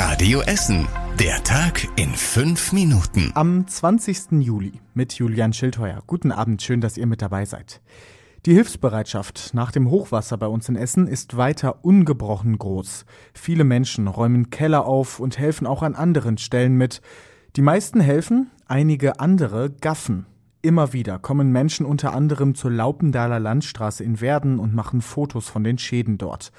Radio Essen. Der Tag in fünf Minuten. Am 20. Juli mit Julian Schildheuer. Guten Abend, schön, dass ihr mit dabei seid. Die Hilfsbereitschaft nach dem Hochwasser bei uns in Essen ist weiter ungebrochen groß. Viele Menschen räumen Keller auf und helfen auch an anderen Stellen mit. Die meisten helfen, einige andere gaffen. Immer wieder kommen Menschen unter anderem zur Laupendaler Landstraße in Werden und machen Fotos von den Schäden dort.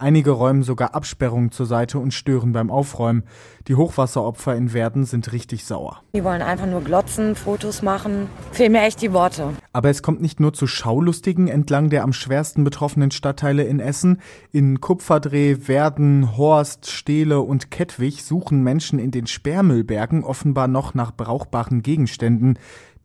Einige räumen sogar Absperrungen zur Seite und stören beim Aufräumen. Die Hochwasseropfer in Werden sind richtig sauer. Die wollen einfach nur glotzen, Fotos machen. Fehlen mir echt die Worte. Aber es kommt nicht nur zu Schaulustigen entlang der am schwersten betroffenen Stadtteile in Essen. In Kupferdreh, Werden, Horst, Stehle und Kettwig suchen Menschen in den Sperrmüllbergen offenbar noch nach brauchbaren Gegenständen.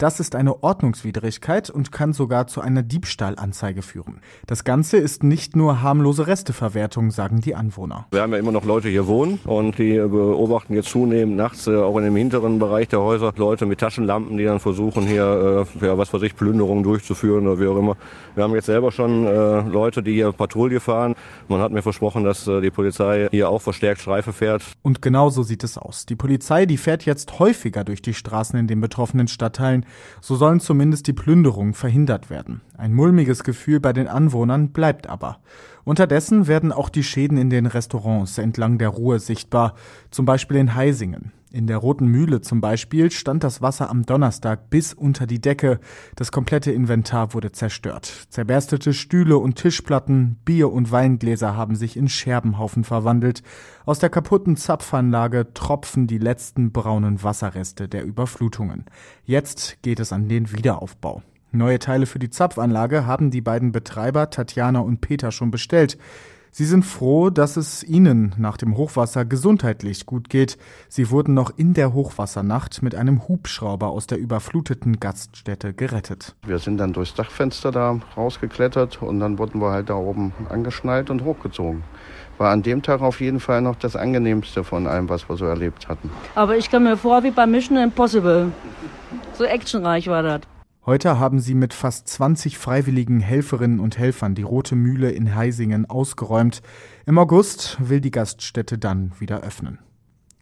Das ist eine Ordnungswidrigkeit und kann sogar zu einer Diebstahlanzeige führen. Das Ganze ist nicht nur harmlose Resteverwertung, sagen die Anwohner. Wir haben ja immer noch Leute hier wohnen und die beobachten jetzt zunehmend nachts äh, auch in dem hinteren Bereich der Häuser Leute mit Taschenlampen, die dann versuchen hier, äh, ja, was weiß ich, Plünderungen durchzuführen oder wie auch immer. Wir haben jetzt selber schon äh, Leute, die hier Patrouille fahren. Man hat mir versprochen, dass die Polizei hier auch verstärkt Streife fährt. Und genau so sieht es aus. Die Polizei, die fährt jetzt häufiger durch die Straßen in den betroffenen Stadtteilen so sollen zumindest die Plünderungen verhindert werden. Ein mulmiges Gefühl bei den Anwohnern bleibt aber. Unterdessen werden auch die Schäden in den Restaurants entlang der Ruhr sichtbar, zum Beispiel in Heisingen. In der Roten Mühle zum Beispiel stand das Wasser am Donnerstag bis unter die Decke. Das komplette Inventar wurde zerstört. Zerberstete Stühle und Tischplatten, Bier- und Weingläser haben sich in Scherbenhaufen verwandelt. Aus der kaputten Zapfanlage tropfen die letzten braunen Wasserreste der Überflutungen. Jetzt geht es an den Wiederaufbau. Neue Teile für die Zapfanlage haben die beiden Betreiber Tatjana und Peter schon bestellt. Sie sind froh, dass es ihnen nach dem Hochwasser gesundheitlich gut geht. Sie wurden noch in der Hochwassernacht mit einem Hubschrauber aus der überfluteten Gaststätte gerettet. Wir sind dann durchs Dachfenster da rausgeklettert und dann wurden wir halt da oben angeschnallt und hochgezogen. War an dem Tag auf jeden Fall noch das angenehmste von allem, was wir so erlebt hatten. Aber ich kam mir vor wie bei Mission Impossible. So actionreich war das. Heute haben sie mit fast 20 freiwilligen Helferinnen und Helfern die Rote Mühle in Heisingen ausgeräumt. Im August will die Gaststätte dann wieder öffnen.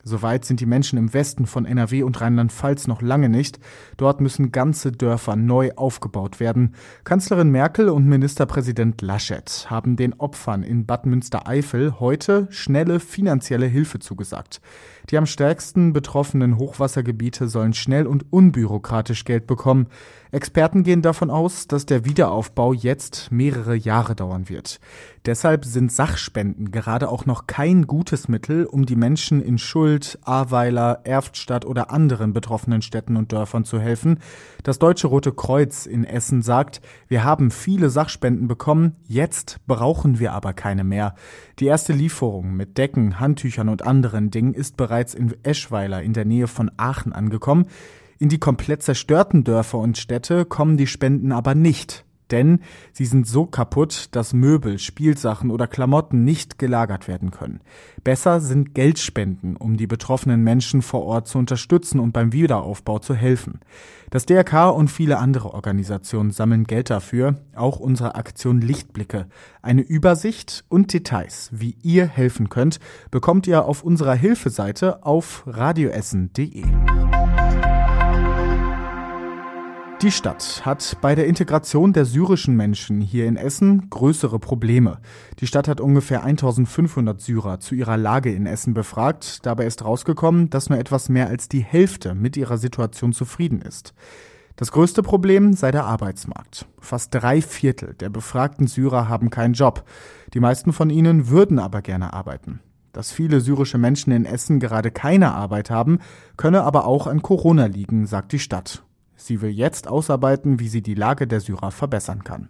Soweit sind die Menschen im Westen von NRW und Rheinland-Pfalz noch lange nicht. Dort müssen ganze Dörfer neu aufgebaut werden. Kanzlerin Merkel und Ministerpräsident Laschet haben den Opfern in Bad Münstereifel heute schnelle finanzielle Hilfe zugesagt. Die am stärksten betroffenen Hochwassergebiete sollen schnell und unbürokratisch Geld bekommen. Experten gehen davon aus, dass der Wiederaufbau jetzt mehrere Jahre dauern wird. Deshalb sind Sachspenden gerade auch noch kein gutes Mittel, um die Menschen in Schuld, Ahrweiler, Erftstadt oder anderen betroffenen Städten und Dörfern zu helfen. Das Deutsche Rote Kreuz in Essen sagt, wir haben viele Sachspenden bekommen, jetzt brauchen wir aber keine mehr. Die erste Lieferung mit Decken, Handtüchern und anderen Dingen ist bereits in Eschweiler in der Nähe von Aachen angekommen. In die komplett zerstörten Dörfer und Städte kommen die Spenden aber nicht denn sie sind so kaputt, dass Möbel, Spielsachen oder Klamotten nicht gelagert werden können. Besser sind Geldspenden, um die betroffenen Menschen vor Ort zu unterstützen und beim Wiederaufbau zu helfen. Das DRK und viele andere Organisationen sammeln Geld dafür, auch unsere Aktion Lichtblicke. Eine Übersicht und Details, wie ihr helfen könnt, bekommt ihr auf unserer Hilfeseite auf radioessen.de. Die Stadt hat bei der Integration der syrischen Menschen hier in Essen größere Probleme. Die Stadt hat ungefähr 1500 Syrer zu ihrer Lage in Essen befragt. Dabei ist rausgekommen, dass nur etwas mehr als die Hälfte mit ihrer Situation zufrieden ist. Das größte Problem sei der Arbeitsmarkt. Fast drei Viertel der befragten Syrer haben keinen Job. Die meisten von ihnen würden aber gerne arbeiten. Dass viele syrische Menschen in Essen gerade keine Arbeit haben, könne aber auch an Corona liegen, sagt die Stadt. Sie will jetzt ausarbeiten, wie sie die Lage der Syrer verbessern kann.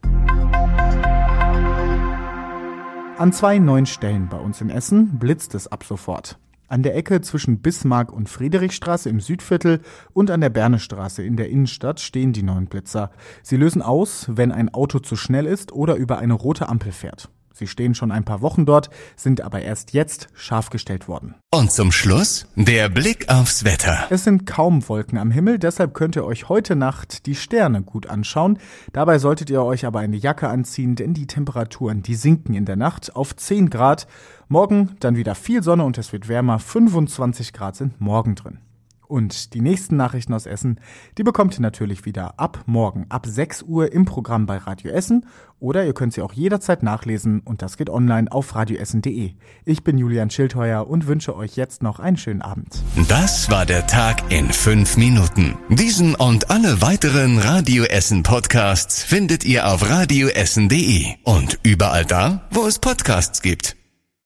An zwei neuen Stellen bei uns in Essen blitzt es ab sofort. An der Ecke zwischen Bismarck und Friedrichstraße im Südviertel und an der Bernestraße in der Innenstadt stehen die neuen Blitzer. Sie lösen aus, wenn ein Auto zu schnell ist oder über eine rote Ampel fährt. Sie stehen schon ein paar Wochen dort, sind aber erst jetzt scharf gestellt worden. Und zum Schluss der Blick aufs Wetter. Es sind kaum Wolken am Himmel, deshalb könnt ihr euch heute Nacht die Sterne gut anschauen. Dabei solltet ihr euch aber eine Jacke anziehen, denn die Temperaturen, die sinken in der Nacht auf 10 Grad. Morgen dann wieder viel Sonne und es wird wärmer. 25 Grad sind morgen drin. Und die nächsten Nachrichten aus Essen, die bekommt ihr natürlich wieder ab morgen, ab 6 Uhr im Programm bei Radio Essen oder ihr könnt sie auch jederzeit nachlesen und das geht online auf radioessen.de. Ich bin Julian Schildheuer und wünsche euch jetzt noch einen schönen Abend. Das war der Tag in fünf Minuten. Diesen und alle weiteren Radio Essen Podcasts findet ihr auf radioessen.de und überall da, wo es Podcasts gibt.